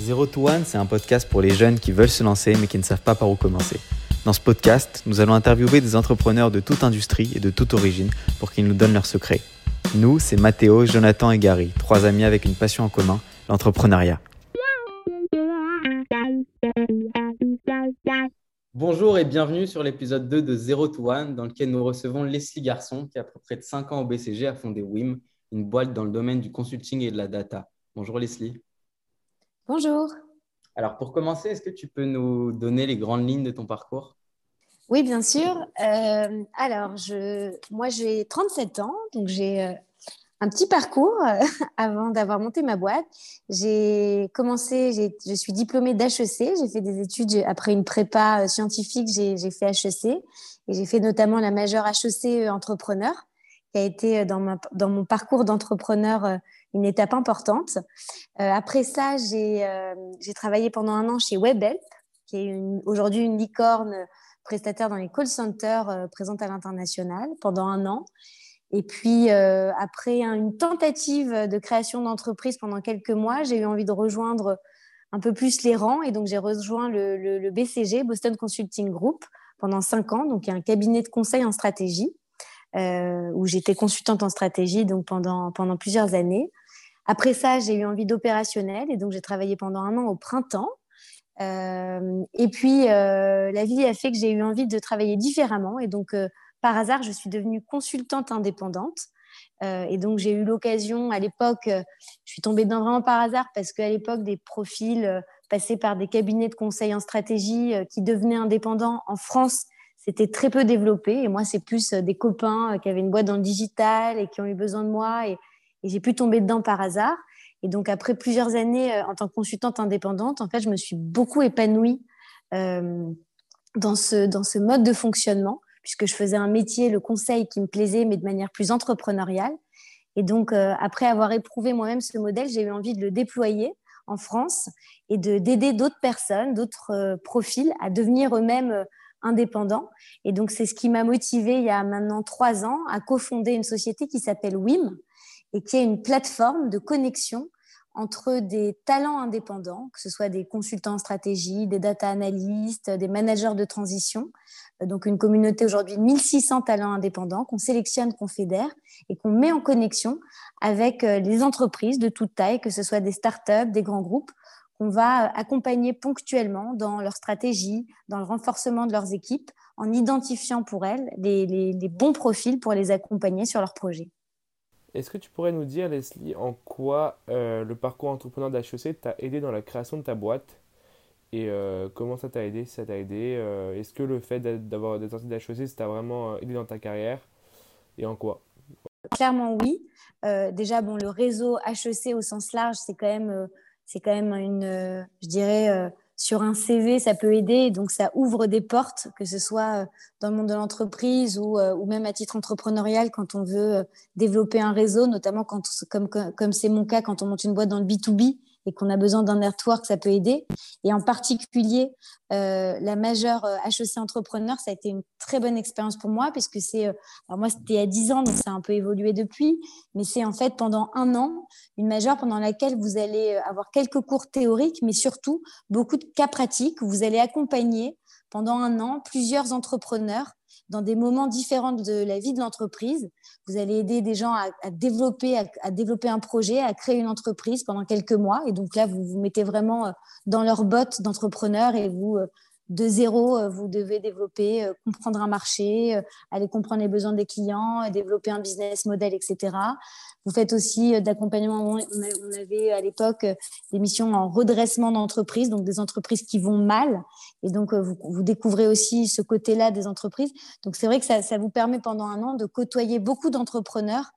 Zero to One, c'est un podcast pour les jeunes qui veulent se lancer mais qui ne savent pas par où commencer. Dans ce podcast, nous allons interviewer des entrepreneurs de toute industrie et de toute origine pour qu'ils nous donnent leurs secrets. Nous, c'est Mathéo, Jonathan et Gary, trois amis avec une passion en commun, l'entrepreneuriat. Bonjour et bienvenue sur l'épisode 2 de Zero to One, dans lequel nous recevons Leslie Garçon, qui a près de 5 ans au BCG a fondé WIM, une boîte dans le domaine du consulting et de la data. Bonjour Leslie. Bonjour. Alors pour commencer, est-ce que tu peux nous donner les grandes lignes de ton parcours? Oui, bien sûr. Euh, alors, je, moi j'ai 37 ans, donc j'ai euh, un petit parcours euh, avant d'avoir monté ma boîte. J'ai commencé, je suis diplômée d'HEC, j'ai fait des études après une prépa scientifique, j'ai fait HEC et j'ai fait notamment la majeure HEC entrepreneur qui a été dans, dans mon parcours d'entrepreneur une étape importante. Euh, après ça, euh, j'ai travaillé pendant un an chez WebHelp, qui est aujourd'hui une licorne prestataire dans les call centers euh, présente à l'international pendant un an. Et puis, après une tentative de création d'entreprise pendant quelques mois, j'ai eu envie de rejoindre un peu plus les rangs. Et donc, j'ai rejoint le, le, BCG, Boston Consulting Group, pendant cinq ans, donc un cabinet de conseil en stratégie, où j'étais consultante en stratégie donc pendant, pendant plusieurs années. Après ça, j'ai eu envie d'opérationnel et donc j'ai travaillé pendant un an au printemps. Euh, et puis, euh, la vie a fait que j'ai eu envie de travailler différemment. Et donc, euh, par hasard, je suis devenue consultante indépendante. et donc, j'ai eu l'occasion, à l'époque, je suis tombée dedans vraiment par hasard parce qu'à l'époque, des profils passés par des cabinets de conseil en stratégie qui devenaient indépendants en France, c'était très peu développé. Et moi, c'est plus des copains qui avaient une boîte dans le digital et qui ont eu besoin de moi. Et, j'ai pu tomber dedans par hasard. Et donc, après plusieurs années euh, en tant que consultante indépendante, en fait, je me suis beaucoup épanouie euh, dans, ce, dans ce mode de fonctionnement, puisque je faisais un métier, le conseil, qui me plaisait, mais de manière plus entrepreneuriale. Et donc, euh, après avoir éprouvé moi-même ce modèle, j'ai eu envie de le déployer en France et d'aider d'autres personnes, d'autres profils à devenir eux-mêmes indépendants. Et donc, c'est ce qui m'a motivée il y a maintenant trois ans à cofonder une société qui s'appelle WIM, et qui est une plateforme de connexion entre des talents indépendants, que ce soit des consultants en stratégie, des data analystes, des managers de transition. Euh, donc une communauté aujourd'hui de 1600 talents indépendants qu'on sélectionne, qu'on fédère et qu'on met en connexion avec euh, les entreprises de toute taille, que ce soit des startups, des grands groupes, qu'on va accompagner ponctuellement dans leur stratégie, dans le renforcement de leurs équipes, en identifiant pour elles les, les bons profils pour les accompagner sur leurs projets. Est-ce que tu pourrais nous dire, Leslie, en quoi euh, le parcours entrepreneur d'HEC t'a aidé dans la création de ta boîte et euh, comment ça t'a aidé, si ça t'a aidé euh, Est-ce que le fait d'avoir d'être sorti d'HEC, ça t'a vraiment aidé dans ta carrière et en quoi? Clairement oui. déjà, bon, le réseau HEC au sens large, c'est quand même, c'est quand même une, je dirais, sur un CV, ça peut aider. Donc, ça ouvre des portes, que ce soit euh, dans le monde de l'entreprise ou, euh, même à titre entrepreneurial quand on veut euh, développer un réseau, notamment quand, comme comme c'est mon cas, quand on monte une boîte dans le B2B et qu'on a besoin d'un network, ça peut aider. Et en particulier, euh, la majeure HEC euh, Entrepreneur, ça a été une très bonne expérience pour moi, puisque c'est, euh, alors moi c'était a 10 ans, donc ça a un peu évolué depuis, mais c'est en fait pendant un an, une majeure pendant laquelle vous allez avoir quelques cours théoriques, mais surtout beaucoup de cas pratiques. Vous allez accompagner pendant un an plusieurs entrepreneurs dans des moments différents de la vie de l'entreprise. Vous allez aider des gens à, développer, à, développer un projet, à créer une entreprise pendant quelques mois. Et donc là, vous vous mettez vraiment euh, dans leur botte d'entrepreneurs et vous euh, de zéro, euh, vous devez développer, euh, comprendre un marché, euh, aller comprendre les besoins des clients, développer un business model, etc. Vous faites aussi d'accompagnement. On avait à l'époque des missions en redressement d'entreprise, donc des entreprises qui vont mal. Et donc, vous, découvrez aussi ce côté-là des entreprises. Donc, c'est vrai que ça, vous permet pendant un an de côtoyer beaucoup d'entrepreneurs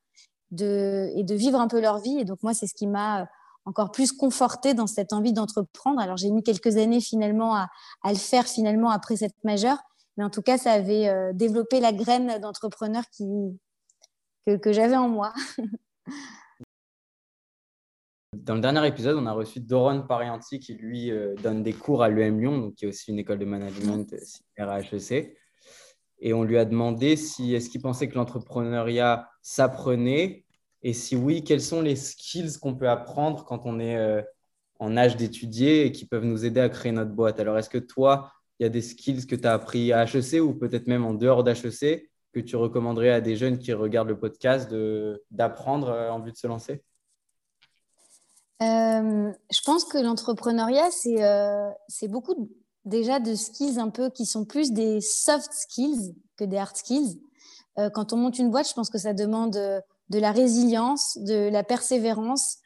de, et de vivre un peu leur vie. Et donc, moi, c'est ce qui m'a encore plus confortée dans cette envie d'entreprendre. Alors j'ai mis quelques années finalement à, le faire finalement après cette majeure, mais en tout cas ça avait euh, développé la graine d'entrepreneur qui que, j'avais en moi. Dans le dernier épisode, on a reçu Doron Parianti qui lui euh, donne des cours à l'UM Lyon, donc qui est aussi une école de management euh, à HEC. Et on lui a demandé si est-ce qu'il pensait que l'entrepreneuriat s'apprenait et si oui, quels sont les skills qu'on peut apprendre quand on est euh, en âge d'étudier et qui peuvent nous aider à créer notre boîte? Alors, est-ce que toi, il y a des skills que tu as appris à HEC ou peut-être même en dehors d'HEC que tu recommanderais à des jeunes qui regardent le podcast d'apprendre euh, en vue de se lancer? Euh, Je pense que l'entrepreneuriat, c'est beaucoup déjà de skills un peu qui sont plus des soft skills que des hard skills. quand on monte une boîte, je pense que ça demande de la résilience, de la persévérance,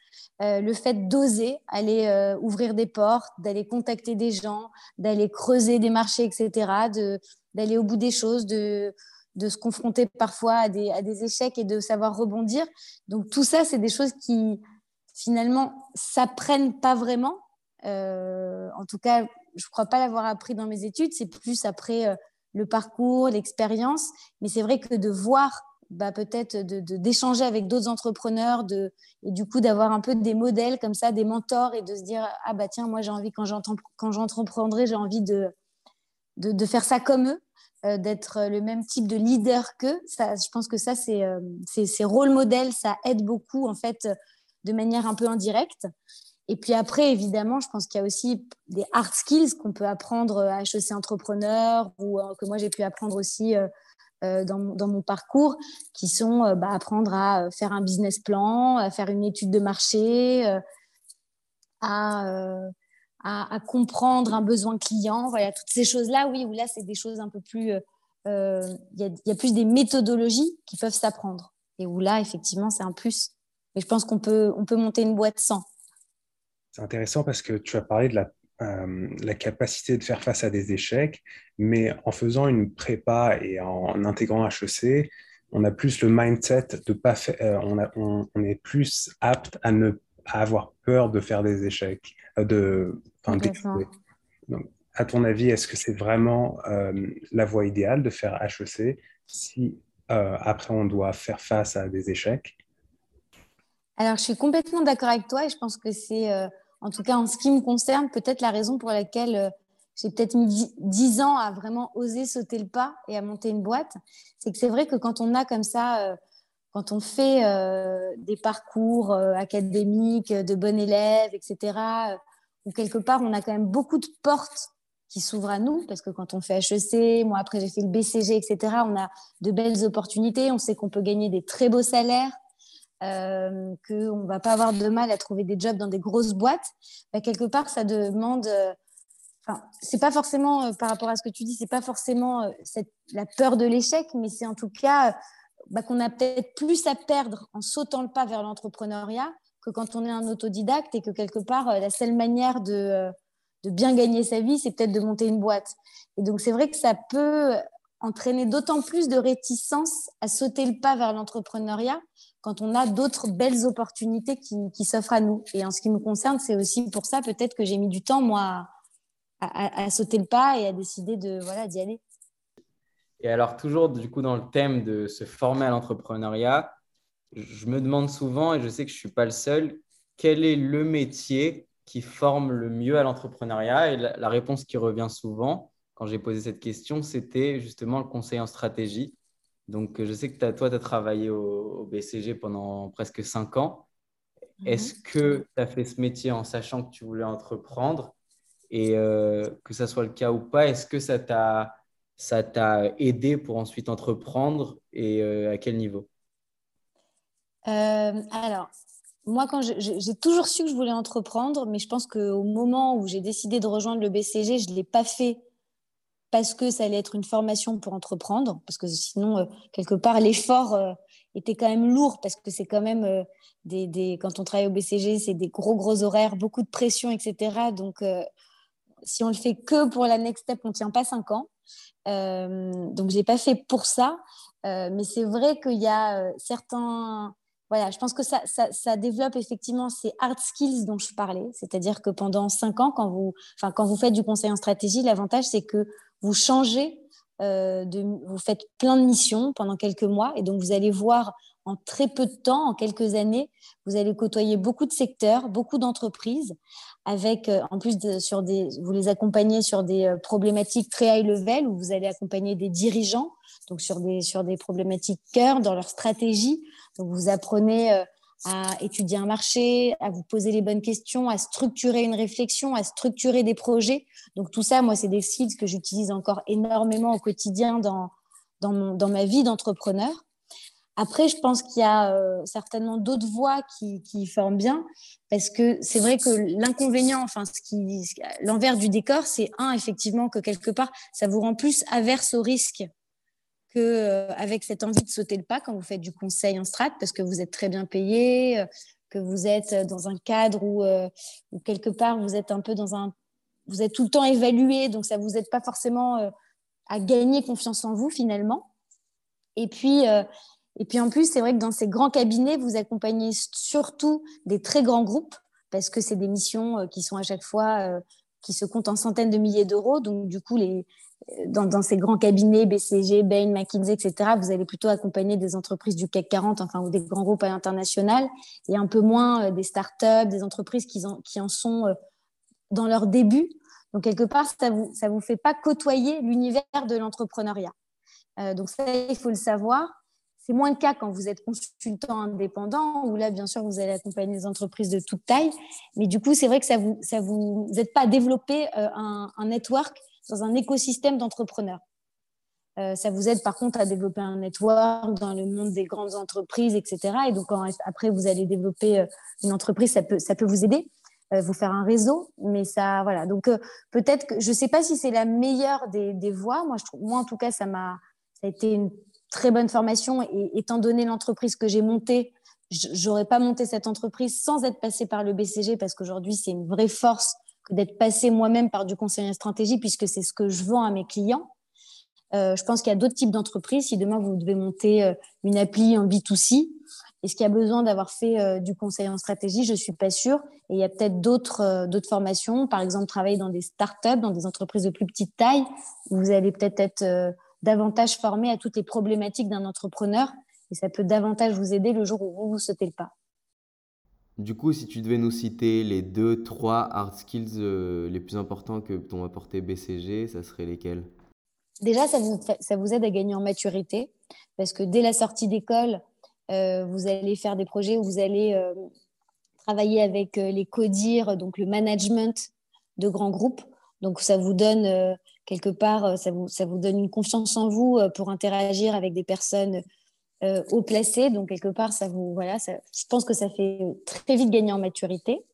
euh, le fait d'oser aller euh, ouvrir des portes, d'aller contacter des gens, d'aller creuser des marchés, etc., d'aller au bout des choses, de, se confronter parfois à des, à des, échecs et de savoir rebondir. Donc tout ça, c'est des choses qui finalement s'apprennent pas vraiment. Euh, en tout cas, je ne crois pas l'avoir appris dans mes études, c'est plus après le parcours, l'expérience. Mais c'est vrai que de voir bah, peut-être d'échanger de, avec d'autres entrepreneurs de, et du coup d'avoir un peu des modèles comme ça, des mentors et de se dire ah bah tiens moi j'ai envie quand j'entreprendrai j'ai envie de, de, faire ça comme eux, euh, d'être le même type de leader qu'eux. Je pense que ça c'est euh, ces rôles modèles ça aide beaucoup en fait de manière un peu indirecte. Et puis après, évidemment, je pense qu'il y a aussi des hard skills qu'on peut apprendre à HEC Entrepreneur ou euh, que moi j'ai pu apprendre aussi euh, dans, dans, mon parcours, qui sont euh, bah, apprendre à euh, faire un business plan, à faire une étude de marché, à, à, comprendre un besoin client. Voilà, toutes ces choses-là, oui, où là, c'est des choses un peu plus... Il y, a plus des méthodologies qui peuvent s'apprendre. Et où là, effectivement, c'est un plus. Mais je pense qu'on peut, on peut monter une boîte sans. C'est intéressant parce que tu as parlé de la euh, la capacité de faire face à des échecs, mais en faisant une prépa et en intégrant HEC, on a plus le mindset de pas faire, euh, on, on, est plus apte à ne à avoir peur de faire des échecs, euh, de, Donc, à ton avis, est-ce que c'est vraiment la voie idéale de faire HEC si après on doit faire face à des échecs? Alors, je suis complètement d'accord avec toi et je pense que c'est en tout cas en ce qui me concerne, peut-être la raison pour laquelle euh, j'ai peut-être mis dix ans à vraiment oser sauter le pas et à monter une boîte, c'est que c'est vrai que quand on a comme ça, euh, quand on fait euh, des parcours académiques de bon élève, etc., où quelque part on a quand même beaucoup de portes qui s'ouvrent à nous, parce que quand on fait HEC, moi après j'ai fait le BCG, etc., on a de belles opportunités, on sait qu'on peut gagner des très beaux salaires, euh, qu'on ne va pas avoir de mal à trouver des jobs dans des grosses boîtes, bah, quelque part, ça demande. Euh, enfin, c'est pas forcément, euh, par rapport à ce que tu dis, c'est pas forcément euh, cette, la peur de l'échec, mais c'est en tout cas bah, qu'on a peut-être plus à perdre en sautant le pas vers l'entrepreneuriat que quand on est un autodidacte et que quelque part, la seule manière de, de bien gagner sa vie, c'est peut-être de monter une boîte. Et donc, c'est vrai que ça peut entraîner d'autant plus de réticence à sauter le pas vers l'entrepreneuriat quand on a d'autres belles opportunités qui, s'offrent à nous. Et en ce qui me concerne, c'est aussi pour ça peut-être que j'ai mis du temps, moi, à, sauter le pas et à décider de voilà d'y aller. Et alors, toujours du coup dans le thème de se former à l'entrepreneuriat, je me demande souvent, et je sais que je ne suis pas le seul, quel est le métier qui forme le mieux à l'entrepreneuriat? Et la réponse qui revient souvent, quand j'ai posé cette question, c'était justement le conseil en stratégie. Donc, je sais que toi, tu as travaillé au, BCG pendant presque cinq ans. Mhm. Est-ce que tu as fait ce métier en sachant que tu voulais entreprendre? Et euh, que ça soit le cas ou pas, est-ce que ça t'a, ça t'a aidé pour ensuite entreprendre et euh, à quel niveau? Euh, Alors, moi, quand j'ai toujours su que je voulais entreprendre, mais je pense qu'au moment où j'ai décidé de rejoindre le BCG, je ne l'ai pas fait parce que ça allait être une formation pour entreprendre, parce que sinon, euh, quelque part, l'effort euh, était quand même lourd, parce que c'est quand même euh, des, quand on travaille au BCG, c'est des gros, gros horaires, beaucoup de pression, etc. Donc, si on le fait que pour la next step, on ne tient pas cinq ans. donc, je n'ai pas fait pour ça. mais c'est vrai qu'il y a certains voilà, je pense que ça, ça, ça, développe effectivement ces hard skills dont je parlais. C'est-à-dire que pendant cinq ans, quand vous, enfin, quand vous faites du conseil en stratégie, l'avantage, c'est que vous changez, euh, vous faites plein de missions pendant quelques mois et donc vous allez voir en très peu de temps, en quelques années, vous allez côtoyer beaucoup de secteurs, beaucoup d'entreprises, avec euh, en plus de, sur des, vous les accompagnez sur des euh, problématiques très high level où vous allez accompagner des dirigeants, donc sur des sur des problématiques cœur dans leur stratégie. Donc vous apprenez à étudier un marché, à vous poser les bonnes questions, à structurer une réflexion, à structurer des projets. Donc tout ça, moi, c'est des skills que j'utilise encore énormément au quotidien dans, dans, ma vie d'entrepreneur. Après, je pense qu'il y a euh, certainement d'autres voies qui, qui, forment bien, parce que c'est vrai que l'inconvénient, enfin, ce qui, l'envers du décor, c'est un, effectivement, que quelque part, ça vous rend plus averse au risque que euh, avec cette envie de sauter le pas quand vous faites du conseil en strat, parce que vous êtes très bien payé, euh, que vous êtes dans un cadre où, où, quelque part vous êtes un peu dans un, vous êtes tout le temps évalué, donc ça vous aide pas forcément à gagner confiance en vous finalement. Et puis, euh, et puis en plus, c'est vrai que dans ces grands cabinets, vous accompagnez surtout des très grands groupes parce que c'est des missions euh, qui sont à chaque fois euh, qui se comptent en centaines de milliers d'euros. Donc du coup, les, dans, ces grands cabinets, BCG, Bain, McKinsey, etc., vous allez plutôt accompagner des entreprises du CAC 40, enfin ou des grands groupes à l'international, et un peu moins des startups, des entreprises qui en, sont dans leur début donc, quelque part, ça ne vous, vous fait pas côtoyer l'univers de l'entrepreneuriat. Euh, donc, ça, il faut le savoir. C'est moins le cas quand vous êtes consultant indépendant, où là, bien sûr, vous allez accompagner des entreprises de toute taille. Mais du coup, c'est vrai que ça vous, ça vous, aide pas à développer euh, un, network dans un écosystème d'entrepreneurs. Euh, ça vous aide par contre à développer un network dans le monde des grandes entreprises, etc. Et donc, quand, après, vous allez développer une entreprise, ça peut, ça peut vous aider. Euh, vous faire un réseau. Mais ça, voilà. Donc, euh, peut-être que je ne sais pas si c'est la meilleure des, des voies. Moi, je trouve, moi, en tout cas, ça m'a, ça a été une très bonne formation. Et étant donné l'entreprise que j'ai montée, j'aurais pas monté cette entreprise sans être passée par le BCG parce qu'aujourd'hui, c'est une vraie force d'être passée moi-même par du conseil en stratégie puisque c'est ce que je vends à mes clients. Euh, je pense qu'il y a d'autres types d'entreprises. Si demain vous devez monter euh, une appli en B2C, est-ce qu'il y a besoin d'avoir fait euh, du conseil en stratégie? Je ne suis pas sûre. Et il y a peut-être d'autres formations, par exemple travailler dans des startups, dans des entreprises de plus petite taille, où vous allez peut-être être, davantage formé à toutes les problématiques d'un entrepreneur et ça peut davantage vous aider le jour où vous vous sautez le pas. Du coup, si tu devais nous citer les deux, trois hard skills les plus importants que t'ont apporté BCG, ça serait lesquels? Déjà, ça vous, ça vous aide à gagner en maturité parce que dès la sortie d'école, euh, vous allez faire des projets où vous allez euh, travailler avec euh, les CODIR, donc le management de grands groupes. Donc ça vous donne quelque part, ça vous, ça vous donne une confiance en vous pour interagir avec des personnes haut placées. Donc quelque part, ça vous, voilà, ça, je pense que ça fait très vite gagner en maturité.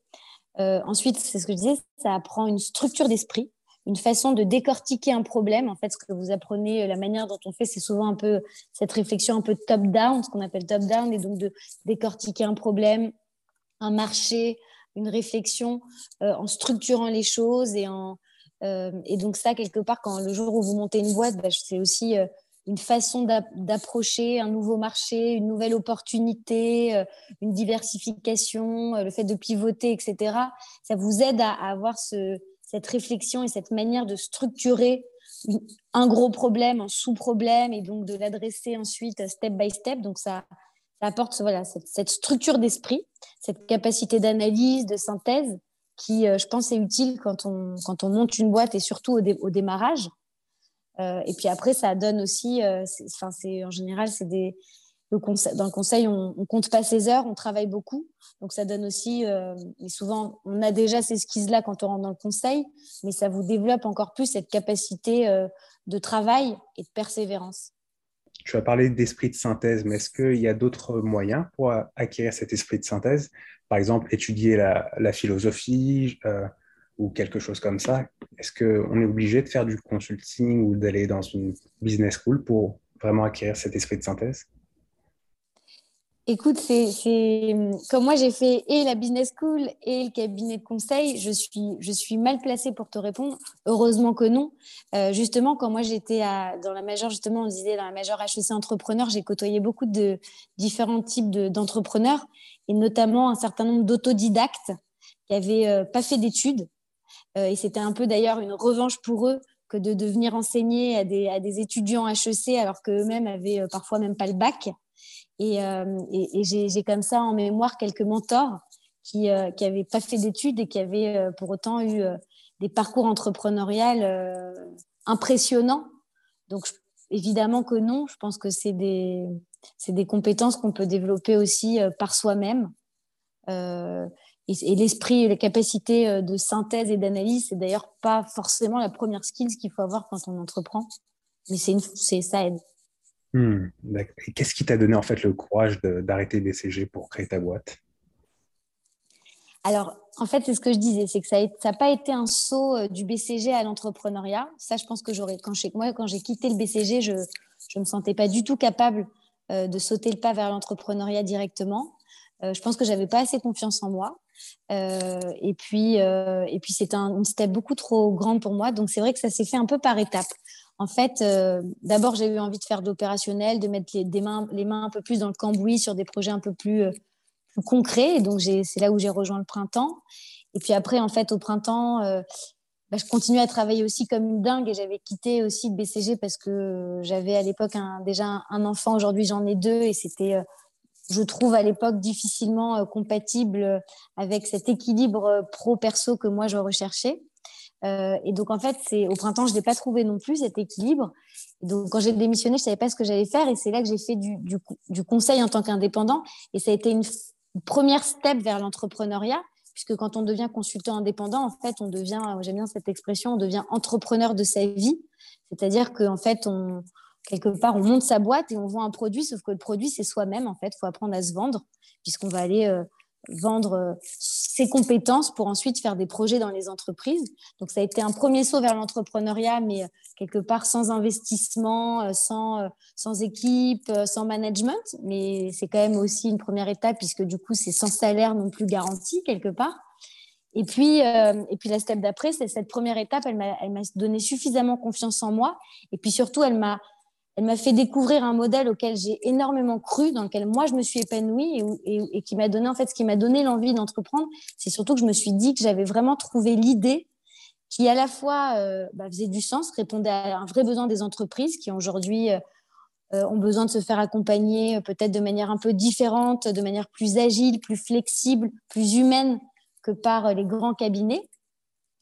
ensuite, c'est ce que je disais, ça apprend une structure d'esprit une façon de décortiquer un problème. En fait, ce que vous apprenez, euh, la manière dont on fait, c'est souvent un peu cette réflexion un peu top-down, ce qu'on appelle top-down, et donc de décortiquer un problème, un marché, une réflexion euh, en structurant les choses et en euh, et donc ça quelque part quand le jour où vous montez une boîte, bah, c'est aussi une façon d'approcher un nouveau marché, une nouvelle opportunité, une diversification, le fait de pivoter, etc. Ça vous aide à avoir ce, cette réflexion et cette manière de structurer un gros problème, un sous-problème, et donc de l'adresser ensuite step by step. Donc ça, apporte voilà, cette, structure d'esprit, cette capacité d'analyse, de synthèse, qui, euh, je pense, est utile quand on, quand on monte une boîte et surtout au, démarrage. Euh, et puis après, ça donne aussi, euh, enfin, c'est en général, c'est des, dans le conseil, on ne compte pas ses heures, on travaille beaucoup. Donc, ça donne aussi, euh, et souvent, on a déjà ces skills-là quand on rentre dans le conseil, mais ça vous développe encore plus cette capacité de travail et de persévérance. Tu as parlé d'esprit de synthèse, mais est-ce qu'il y a d'autres moyens pour acquérir cet esprit de synthèse? Par exemple, étudier la, philosophie ou quelque chose comme ça. Est-ce qu'on est obligé de faire du consulting ou d'aller dans une business school pour vraiment acquérir cet esprit de synthèse? Écoute, c'est comme moi j'ai fait et la business school et le cabinet de conseil, je suis je suis mal placée pour te répondre. Heureusement que non. Euh, justement, quand moi j'étais dans la majeure, justement, on disait dans la majeure HEC entrepreneur, j'ai côtoyé beaucoup de différents types d'entrepreneurs et notamment un certain nombre d'autodidactes qui avaient euh, pas fait d'études. Euh, et c'était un peu d'ailleurs une revanche pour eux que de, de venir enseigner à des, étudiants HEC alors qu'eux-mêmes avaient parfois même pas le bac. Euh, et, et, j'ai comme ça en mémoire quelques mentors qui n'avaient euh, pas fait d'études et qui avaient euh, pour autant eu des parcours entrepreneurial impressionnants. Donc, évidemment que non. Je pense que c'est des compétences qu'on peut développer aussi par soi-même. Et, l'esprit, la capacité de synthèse et d'analyse, c'est d'ailleurs pas forcément la première skill qu'il faut avoir quand on entreprend, mais c'est ça aide. Hmm, qu'est-ce qui t'a donné en fait le courage d'arrêter BCG pour créer ta boîte? Alors, en fait, c'est ce que je disais, c'est que ça n'a pas été un saut euh, du BCG à l'entrepreneuriat. Ça, je pense que j'aurais, quand moi, quand j'ai quitté le BCG, je ne me sentais pas du tout capable euh, de sauter le pas vers l'entrepreneuriat directement. Euh, je pense que j'avais pas assez confiance en moi. Et puis, et puis c'était un, une step beaucoup trop grande pour moi. Donc, c'est vrai que ça s'est fait un peu par étapes. En fait, euh, d'abord, j'ai eu envie de faire de l'opérationnel, de mettre les, mains, les mains un peu plus dans le cambouis sur des projets un peu plus, euh, concrets. Et donc, c'est là où j'ai rejoint le printemps. Et puis après, en fait, au printemps, euh, bah, je continuais à travailler aussi comme une dingue et j'avais quitté aussi le BCG parce que j'avais à l'époque déjà un enfant. Aujourd'hui, j'en ai deux et c'était, je trouve, à l'époque difficilement compatible avec cet équilibre pro-perso que moi, je recherchais. Euh, et donc, en fait, au printemps, je ne l'ai pas trouvé non plus, cet équilibre. donc, quand j'ai démissionné, je ne savais pas ce que j'allais faire. Et c'est là que j'ai fait du, conseil en tant qu'indépendant. Et ça a été une, première step vers l'entrepreneuriat, puisque quand on devient consultant indépendant, en fait, on devient, j'aime bien cette expression, on devient entrepreneur de sa vie. C'est-à-dire qu'en fait, on, quelque part, on monte sa boîte et on vend un produit, sauf que le produit, c'est soi-même. En fait, il faut apprendre à se vendre, puisqu'on va aller euh, vendre euh, ses compétences pour ensuite faire des projets dans les entreprises. Donc ça a été un premier saut vers l'entrepreneuriat, mais euh, quelque part sans investissement, sans, sans équipe, sans management. Mais c'est quand même aussi une première étape puisque du coup c'est sans salaire non plus garanti quelque part. Et puis, et puis la step d'après, c'est cette première étape, elle m'a donné suffisamment confiance en moi. Et puis surtout, elle m'a elle m'a fait découvrir un modèle auquel j'ai énormément cru, dans lequel moi je me suis épanouie et, qui m'a donné en fait ce qui m'a donné l'envie d'entreprendre. C'est surtout que je me suis dit que j'avais vraiment trouvé l'idée qui à la fois euh, bah, faisait du sens, répondait à un vrai besoin des entreprises qui aujourd'hui euh, euh, ont besoin de se faire accompagner peut-être de manière un peu différente, de manière plus agile, plus flexible, plus humaine que par les grands cabinets.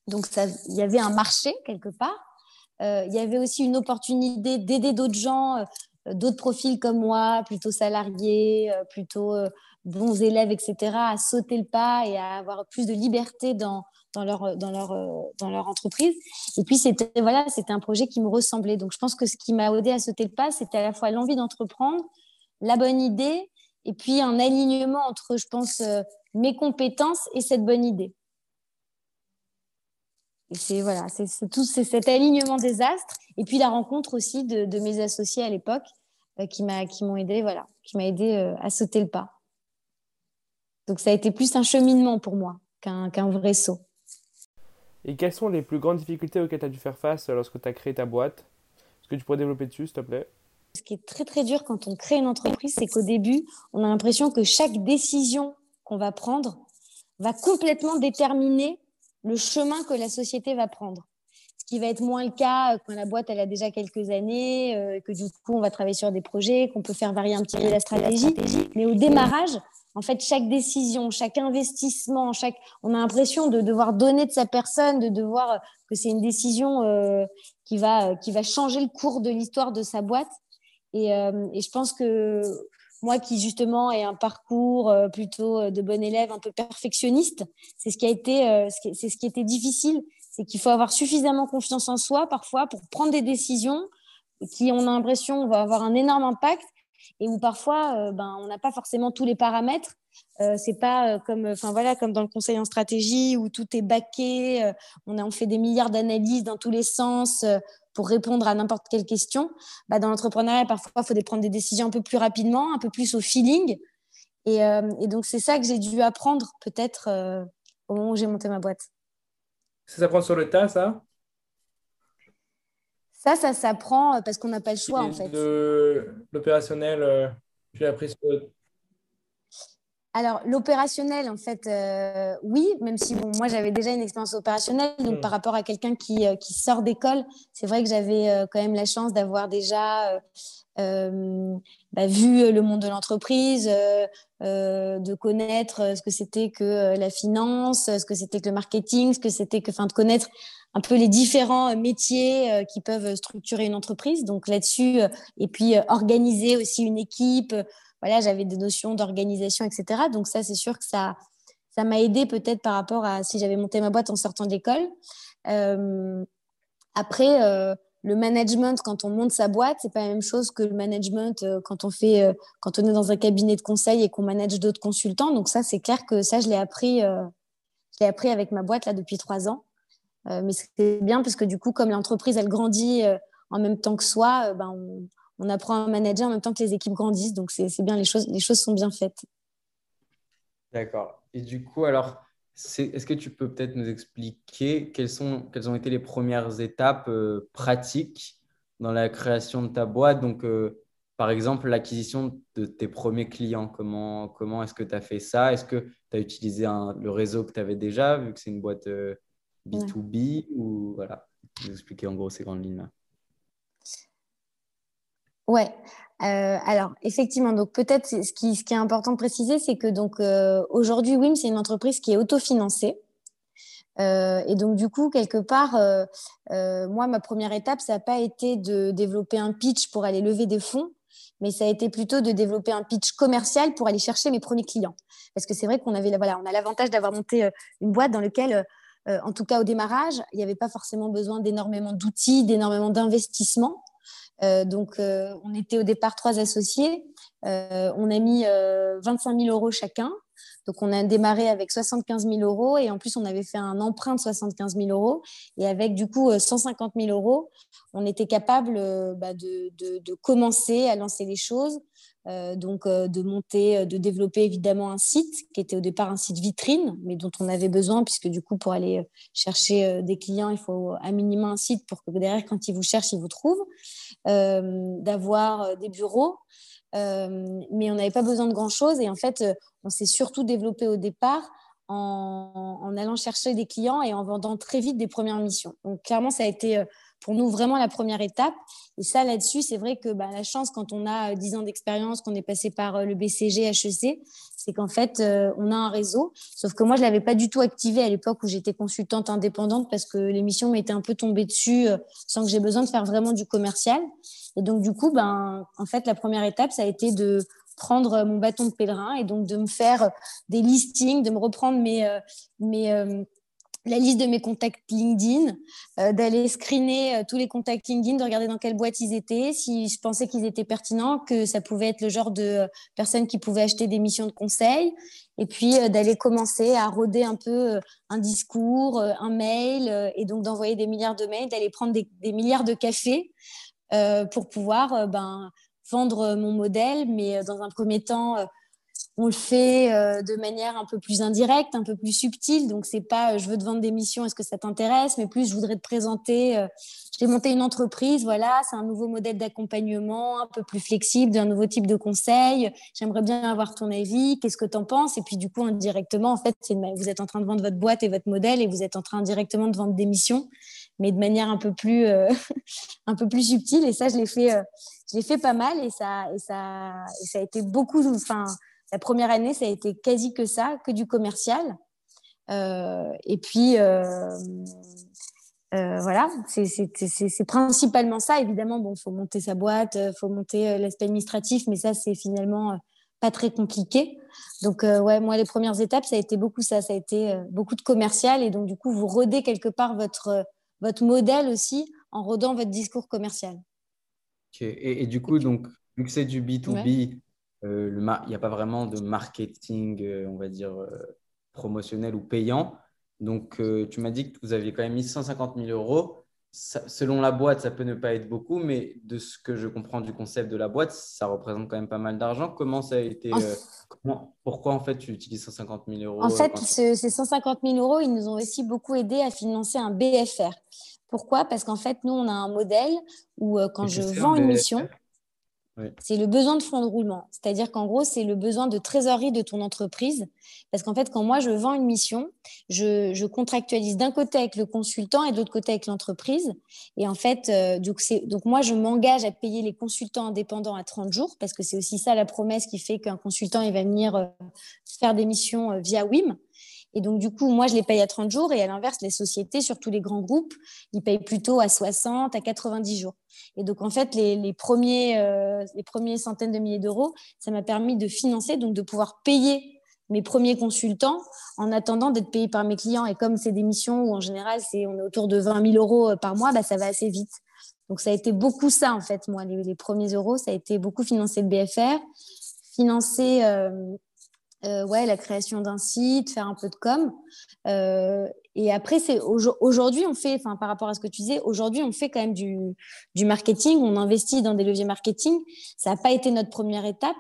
Donc il y avait un marché quelque part. Euh, il y avait aussi une opportunité d'aider d'autres gens, euh, d'autres profils comme moi, plutôt salariés, euh, plutôt bons élèves, etc., à sauter le pas et à avoir plus de liberté dans, leur entreprise. Et puis, c'était voilà, un projet qui me ressemblait. Donc, je pense que ce qui m'a aidé à sauter le pas, c'était à la fois l'envie d'entreprendre, la bonne idée, et puis un alignement entre, je pense, mes compétences et cette bonne idée c'est voilà, c'est tout cet alignement des astres et puis la rencontre aussi de, mes associés à l'époque euh, qui m'a qui m'ont aidé voilà, qui m'a aidé euh, à sauter le pas. Donc ça a été plus un cheminement pour moi qu'un vrai saut. Et quelles sont les plus grandes difficultés auxquelles tu as dû faire face lorsque tu as créé ta boîte? Est-ce que tu pourrais développer dessus, s'il te plaît? Ce qui est très très dur quand on crée une entreprise, c'est qu'au début, on a l'impression que chaque décision qu'on va prendre va complètement déterminer le chemin que la société va prendre. Ce qui va être moins le cas euh, quand la boîte elle a déjà quelques années, euh, que du coup on va travailler sur des projets, qu'on peut faire varier un petit peu la stratégie. Mais au démarrage, en fait, chaque décision, chaque investissement, chaque, on a l'impression de devoir donner de sa personne, de devoir euh, que c'est une décision qui va qui va changer le cours de l'histoire de sa boîte. Et, je pense que moi qui justement ai un parcours euh, plutôt euh, de bon élève, un peu perfectionniste, c'est ce qui a été, euh, c'est ce qui était difficile, c'est qu'il faut avoir suffisamment confiance en soi parfois pour prendre des décisions qui, on a l'impression, vont avoir un énorme impact et où parfois, ben, on n'a pas forcément tous les paramètres. Euh, c'est pas comme, enfin voilà, comme dans le conseil en stratégie où tout est baqué, on, a, on fait des milliards d'analyses dans tous les sens pour répondre à n'importe quelle question. Bah, dans l'entrepreneuriat, parfois, il faut prendre des décisions un peu plus rapidement, un peu plus au feeling. Et, euh, donc, c'est ça que j'ai dû apprendre peut-être euh, au moment où j'ai monté ma boîte. Ça s'apprend sur le tas, ça? Ça, ça s'apprend euh, parce qu'on n'a pas le choix, en fait. L'opérationnel, j'ai appris sur alors, l'opérationnel, en fait, euh, oui, même si bon, moi, j'avais déjà une expérience opérationnelle. Donc, mm. par rapport à quelqu'un qui, euh, qui, sort d'école, c'est vrai que j'avais euh, quand même la chance d'avoir déjà bah, vu le monde de l'entreprise, de connaître ce que c'était que la finance, ce que c'était que le marketing, ce que c'était que, enfin, de connaître un peu les différents métiers qui peuvent structurer une entreprise. Donc, là-dessus, et puis organiser aussi une équipe voilà, j'avais des notions d'organisation, etc. Donc ça, c'est sûr que ça, ça m'a aidé peut-être par rapport à si j'avais monté ma boîte en sortant de l'école. Euh, après, euh, le management, quand on monte sa boîte, c'est pas la même chose que le management euh, quand on fait, quand on est dans un cabinet de conseil et qu'on manage d'autres consultants. Donc ça, c'est clair que ça, je l'ai appris, je l'ai appris avec ma boîte là depuis trois ans. mais c'était bien parce que du coup, comme l'entreprise elle grandit en même temps que soi, ben on, on apprend à manager en même temps que les équipes grandissent. Donc, c'est bien, les choses, les choses sont bien faites. D'accord. Et du coup, alors, est-ce que tu peux peut-être nous expliquer quelles, sont, quelles ont été les premières étapes euh, pratiques dans la création de ta boîte? Donc, euh, par exemple, l'acquisition de tes premiers clients. Comment, comment est-ce que tu as fait ça? Est-ce que tu as utilisé le réseau que tu avais déjà, vu que c'est une boîte B2B euh, Ou voilà, vous expliquer en gros ces grandes lignes-là. Ouais. Euh, alors effectivement, donc peut-être ce qui, est important de préciser, c'est que donc euh, aujourd'hui WIM c'est une entreprise qui est autofinancée. Euh, et donc du coup quelque part, moi ma première étape ça n'a pas été de développer un pitch pour aller lever des fonds, mais ça a été plutôt de développer un pitch commercial pour aller chercher mes premiers clients. Parce que c'est vrai qu'on avait voilà, on a l'avantage d'avoir monté une boîte dans laquelle en tout cas au démarrage, il n'y avait pas forcément besoin d'énormément d'outils, d'énormément d'investissements. Euh, donc, euh, on était au départ trois associés. Euh, on a mis 25 000 euros chacun. Donc, on a démarré avec 75 000 euros et en plus, on avait fait un emprunt de 75 000 euros. Et avec du coup 150 000 euros, on était capable bah, de, commencer à lancer les choses. Euh, donc euh, de monter, euh, de développer évidemment un site qui était au départ un site vitrine, mais dont on avait besoin puisque du coup pour aller chercher des clients, il faut à minima un site pour que derrière quand ils vous cherchent, ils vous trouvent, d'avoir des bureaux. mais on n'avait pas besoin de grand chose et en fait, on s'est surtout développé au départ en, en, allant chercher des clients et en vendant très vite des premières missions. Donc clairement, ça a été pour nous vraiment la première étape. Et ça, là-dessus, c'est vrai que bah, la chance, quand on a 10 euh, ans d'expérience, qu'on est passé par euh, le BCG, HEC, c'est qu'en fait, euh, on a un réseau. Sauf que moi, je ne l'avais pas du tout activé à l'époque où j'étais consultante indépendante parce que l'émission m'était un peu tombée dessus sans que j'ai besoin de faire vraiment du commercial. Et donc, du coup, ben, en fait, la première étape, ça a été de prendre mon bâton de pèlerin et donc de me faire des listings, de me reprendre mes, mes la liste de mes contacts LinkedIn, euh, d'aller screener euh, tous les contacts LinkedIn, de regarder dans quelle boîte ils étaient, si je pensais qu'ils étaient pertinents, que ça pouvait être le genre de euh, personnes qui pouvaient acheter des missions de conseil, et puis d'aller commencer à rôder un peu un discours, un mail, et donc d'envoyer des milliards de mails, d'aller prendre des, des, milliards de cafés pour pouvoir ben, vendre mon modèle, mais dans un premier temps on le fait euh, de manière un peu plus indirecte, un peu plus subtile. Donc, c'est pas euh, je veux te vendre des missions, est-ce que ça t'intéresse? Mais plus je voudrais te présenter. Euh, j'ai monté une entreprise, voilà, c'est un nouveau modèle d'accompagnement, un peu plus flexible, d'un nouveau type de conseil. J'aimerais bien avoir ton avis, qu'est-ce que tu en penses? Et puis, du coup, indirectement, en fait, vous êtes en train de vendre votre boîte et votre modèle et vous êtes en train directement de vendre des missions, mais de manière un peu plus, plus subtile. Et ça, je l'ai fait, je fait pas mal et ça, et ça, ça a été beaucoup. Enfin, la première année, ça a été quasi que ça, que du commercial. Euh, et puis, euh, euh, voilà, c'est principalement ça. Évidemment, bon, faut monter sa boîte, faut monter l'aspect administratif, mais ça, c'est finalement pas très compliqué. Donc, ouais, moi, les premières étapes, ça a été beaucoup ça. Ça a été beaucoup de commercial. Et donc, du coup, vous rodez quelque part votre, votre modèle aussi en rodant votre discours commercial. Et, du coup, donc, vu que c'est du B2B, euh, il n'y a pas vraiment de marketing, euh, on va dire, euh, promotionnel ou payant. Donc, tu m'as dit que vous aviez quand même mis 150 000 euros. selon la boîte, ça peut ne pas être beaucoup, mais de ce que je comprends du concept de la boîte, ça représente quand même pas mal d'argent. Comment ça a été Pourquoi en fait tu utilises 150 000 euros En fait, ces 150 000 euros, ils nous ont aussi beaucoup aidé à financer un BFR. Pourquoi? Parce qu'en fait, nous, on a un modèle où quand je vends une mission, C'est le besoin de fonds de roulement. C'est-à-dire qu'en gros, c'est le besoin de trésorerie de ton entreprise. Parce qu'en fait, quand moi, je vends une mission, je, contractualise d'un côté avec le consultant et de l'autre côté avec l'entreprise. Et en fait, euh, donc, moi, je m'engage à payer les consultants indépendants à 30 jours, parce que c'est aussi ça la promesse qui fait qu'un consultant, il va venir euh, faire des missions euh, via WIM. Et donc, du coup, moi, je les paye à 30 jours. Et à l'inverse, les sociétés, surtout les grands groupes, ils payent plutôt à 60, à 90 jours. Et donc, en fait, les, premiers, euh, les premiers centaines de milliers d'euros, ça m'a permis de financer, donc de pouvoir payer mes premiers consultants en attendant d'être payé par mes clients. Et comme c'est des missions où, en général, c'est, on est autour de 20 000 euros euh, par mois, bah, ça va assez vite. Donc, ça a été beaucoup ça, en fait, moi, les, premiers euros. Ça a été beaucoup financer le BFR, financer... Euh, euh, ouais, la création d'un site, faire un peu de com. Euh, et après, c'est aujourd'hui, on fait, enfin, par rapport à ce que tu disais, aujourd'hui, on fait quand même du, marketing, on investit dans des leviers marketing. Ça n'a pas été notre première étape,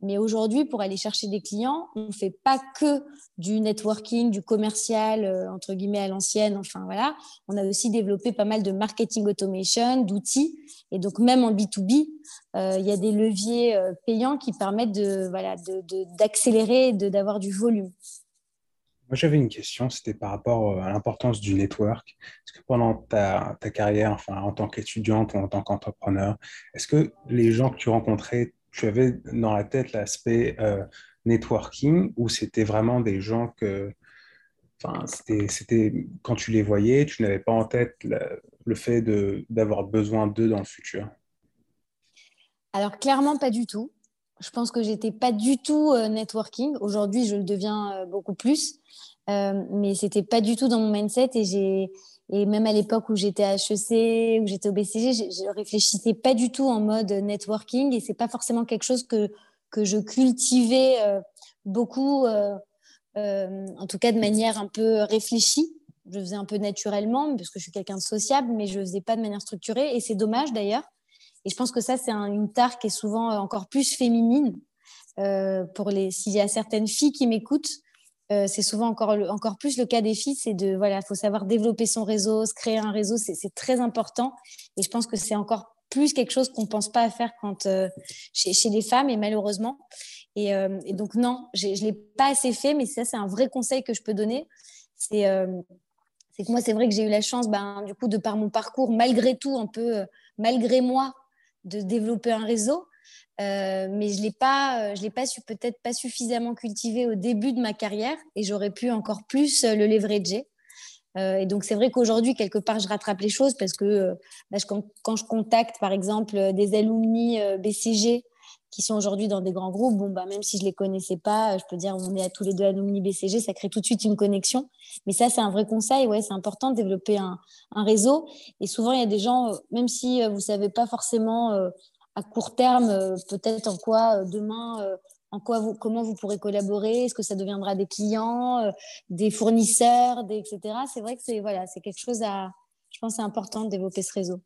mais aujourd'hui, pour aller chercher des clients, on ne fait pas que du networking, du commercial, euh, entre guillemets, à l'ancienne. Enfin, voilà. On a aussi développé pas mal de marketing automation, d'outils. Et donc, même en B2B, euh, il y a des leviers euh, payants qui permettent de, voilà, d'accélérer de, et d'avoir du volume. Moi, j'avais une question, c'était par rapport à l'importance du network. Est-ce que pendant ta, ta carrière, enfin, en tant qu'étudiante ou en tant qu'entrepreneur, est-ce que les gens que tu rencontrais, tu avais dans la tête l'aspect euh, networking ou c'était vraiment des gens que, enfin, c'était quand tu les voyais, tu n'avais pas en tête le, fait d'avoir besoin d'eux dans le futur? Alors, clairement, pas du tout. Je pense que j'étais pas du tout euh, networking. Aujourd'hui, je le deviens euh, beaucoup plus. Euh, mais c'était pas du tout dans mon mindset et j'ai et même à l'époque où j'étais à HEC où j'étais au BCG je, je réfléchissais pas du tout en mode networking et c'est pas forcément quelque chose que que je cultivais beaucoup en tout cas de manière un peu réfléchie je faisais un peu naturellement parce que je suis quelqu'un de sociable mais je faisais pas de manière structurée et c'est dommage d'ailleurs et je pense que ça, c'est une tare qui est souvent euh, encore plus féminine. Euh, s'il y a certaines filles qui m'écoutent, euh, c'est souvent encore, encore plus le cas des filles. C'est de, voilà, faut savoir développer son réseau, se créer un réseau, c'est, très important. Et je pense que c'est encore plus quelque chose qu'on ne pense pas à faire quand, chez, les femmes, et malheureusement. Et, donc, non, je ne l'ai pas assez fait, mais ça, c'est un vrai conseil que je peux donner. C'est, c'est que moi, c'est vrai que j'ai eu la chance, ben, du coup, de par mon parcours, malgré tout, un peu, malgré moi, de développer un réseau. Euh, mais je l'ai pas, je l'ai pas su, peut-être pas suffisamment cultivé au début de ma carrière et j'aurais pu encore plus euh, le leverager. Euh, et donc c'est vrai qu'aujourd'hui quelque part je rattrape les choses parce que bah, quand, je contacte par exemple des alumni BCG qui sont aujourd'hui dans des grands groupes, bon, bah, même si je ne les connaissais pas, je peux dire on est à tous les deux alumni BCG, ça crée tout de suite une connexion. Mais ça, c'est un vrai conseil. Ouais, c'est important de développer un, un, réseau. Et souvent, il y a des gens, euh, même si euh, vous ne savez pas forcément euh, à court terme, peut-être en quoi demain, en quoi vous, comment vous pourrez collaborer, est-ce que ça deviendra des clients, des fournisseurs, des, etc. C'est vrai que c'est voilà, c'est quelque chose à, je pense, c'est important de développer ce réseau.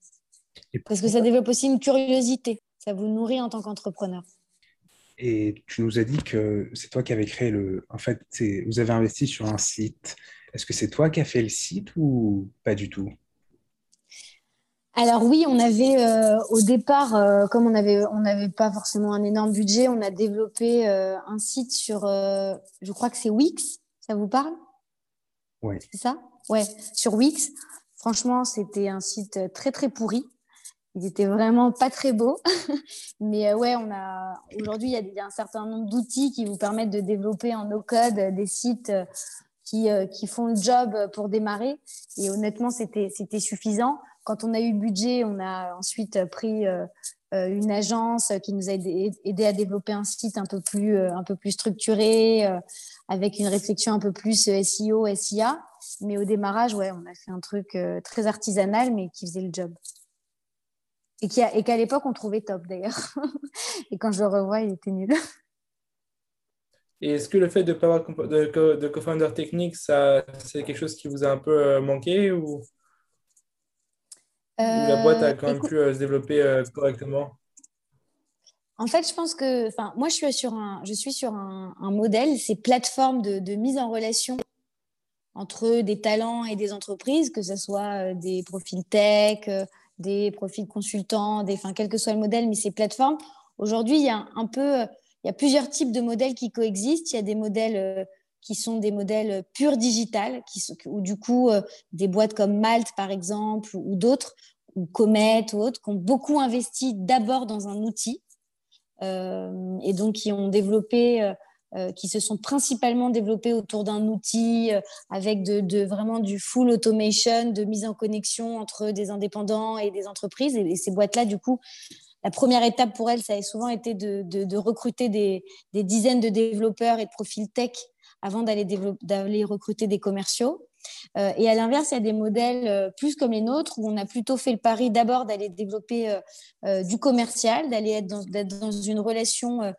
Parce que ça développe aussi une curiosité ça vous nourrit en tant qu'entrepreneur. Et tu nous as dit que c'est toi qui avais créé le. En fait, vous avez investi sur un site. Est-ce que c'est toi qui as fait le site ou pas du tout? Alors oui, on avait euh, au départ, euh, comme on n'avait on pas forcément un énorme budget, on a développé euh, un site sur, je crois que c'est Wix. Ça vous parle? Oui. C'est ça? Ouais, sur Wix. Franchement, c'était un site très très pourri. Il était vraiment pas très beau. Mais euh, ouais, on a aujourd'hui, il y, a un certain nombre d'outils qui vous permettent de développer en no-code des sites euh, qui, euh, qui font le job pour démarrer. Et honnêtement, c'était suffisant. Quand on a eu le budget, on a ensuite pris une agence qui nous a aidé, à développer un site un peu plus, un peu plus structuré, avec une réflexion un peu plus SEO, SIA. Mais au démarrage, ouais, on a fait un truc très artisanal, mais qui faisait le job. Et qu'à l'époque, on trouvait top d'ailleurs. et quand je le revois, il était nul. Et est-ce que le fait de ne pas avoir de, de co-founder technique, c'est quelque chose qui vous a un peu euh, manqué ou, la boîte a quand même pu euh, se développer euh, correctement? En fait, je pense que moi, je suis sur un, je suis sur un, modèle, c'est plateforme de, de, mise en relation entre des talents et des entreprises, que ce soit des profils tech, des profils consultants, des, enfin, quel que soit le modèle, mais ces plateformes, Aujourd'hui, il y a un peu, il y a plusieurs types de modèles qui coexistent. Il y a des modèles qui sont des modèles purs digital, qui, ou du coup, des boîtes comme Malte, par exemple, ou d'autres, ou Comet ou autres, qui ont beaucoup investi d'abord dans un outil et donc qui ont développé euh, qui se sont principalement développés autour d'un outil euh, avec de, vraiment du full automation, de mise en connexion entre des indépendants et des entreprises. Et, ces boîtes-là, du coup, la première étape pour elles, ça a souvent été de, recruter des, dizaines de développeurs et de profils tech avant d'aller recruter des commerciaux. Euh, et à l'inverse, il y a des modèles plus comme les nôtres où on a plutôt fait le pari d'abord d'aller développer du commercial, d'aller être dans, dans, une relation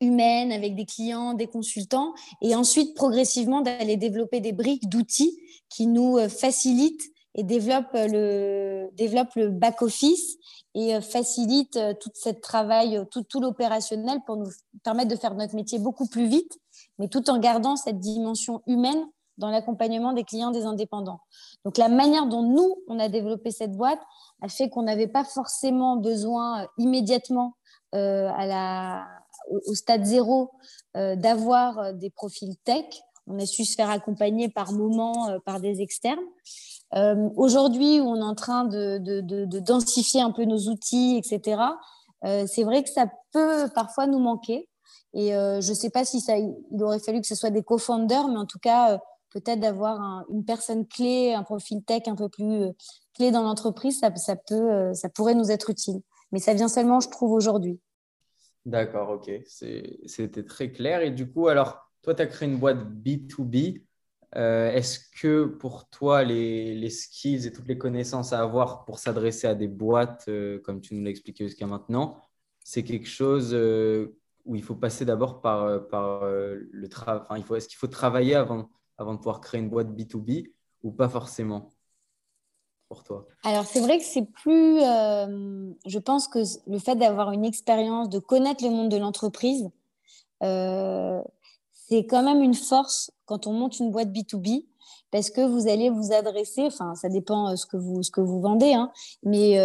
humaine avec des clients, des consultants, et ensuite progressivement d'aller développer des briques d'outils qui nous euh, facilitent et développent le, développent le back-office et euh, facilitent euh, tout ce travail, tout, tout l'opérationnel pour nous permettre de faire notre métier beaucoup plus vite, mais tout en gardant cette dimension humaine dans l'accompagnement des clients des indépendants. Donc la manière dont nous, on a développé cette boîte a fait qu'on n'avait pas forcément besoin immédiatement à la, au, stade zéro euh, d'avoir euh, des profils tech. On a su se faire accompagner par moments euh, par des externes. Aujourd'hui, où on est en train de, de, densifier un peu nos outils, etc., c'est vrai que ça peut parfois nous manquer. Et je ne sais pas si ça, il aurait fallu que ce soit des co-founders, mais en tout cas, peut-être d'avoir une personne clé, un profil tech un peu plus clé dans l'entreprise, ça, peut, ça pourrait nous être utile. Mais ça vient seulement, je trouve, aujourd'hui. D'accord, ok. C'était très clair. Et du coup, alors, toi, tu as créé une boîte B2B. Euh, est-ce que pour toi, les, skills et toutes les connaissances à avoir pour s'adresser à des boîtes, euh, comme tu nous l'as expliqué jusqu'à maintenant, c'est quelque chose euh, où il faut passer d'abord par, le travail Est-ce qu'il faut travailler avant de pouvoir créer une boîte B2B ou pas forcément? Pour toi Alors, c'est vrai que c'est plus. Euh, je pense que le fait d'avoir une expérience, de connaître le monde de l'entreprise, euh, c'est quand même une force quand on monte une boîte B2B parce que vous allez vous adresser, enfin, ça dépend euh, ce que vous, ce que vous vendez, hein, mais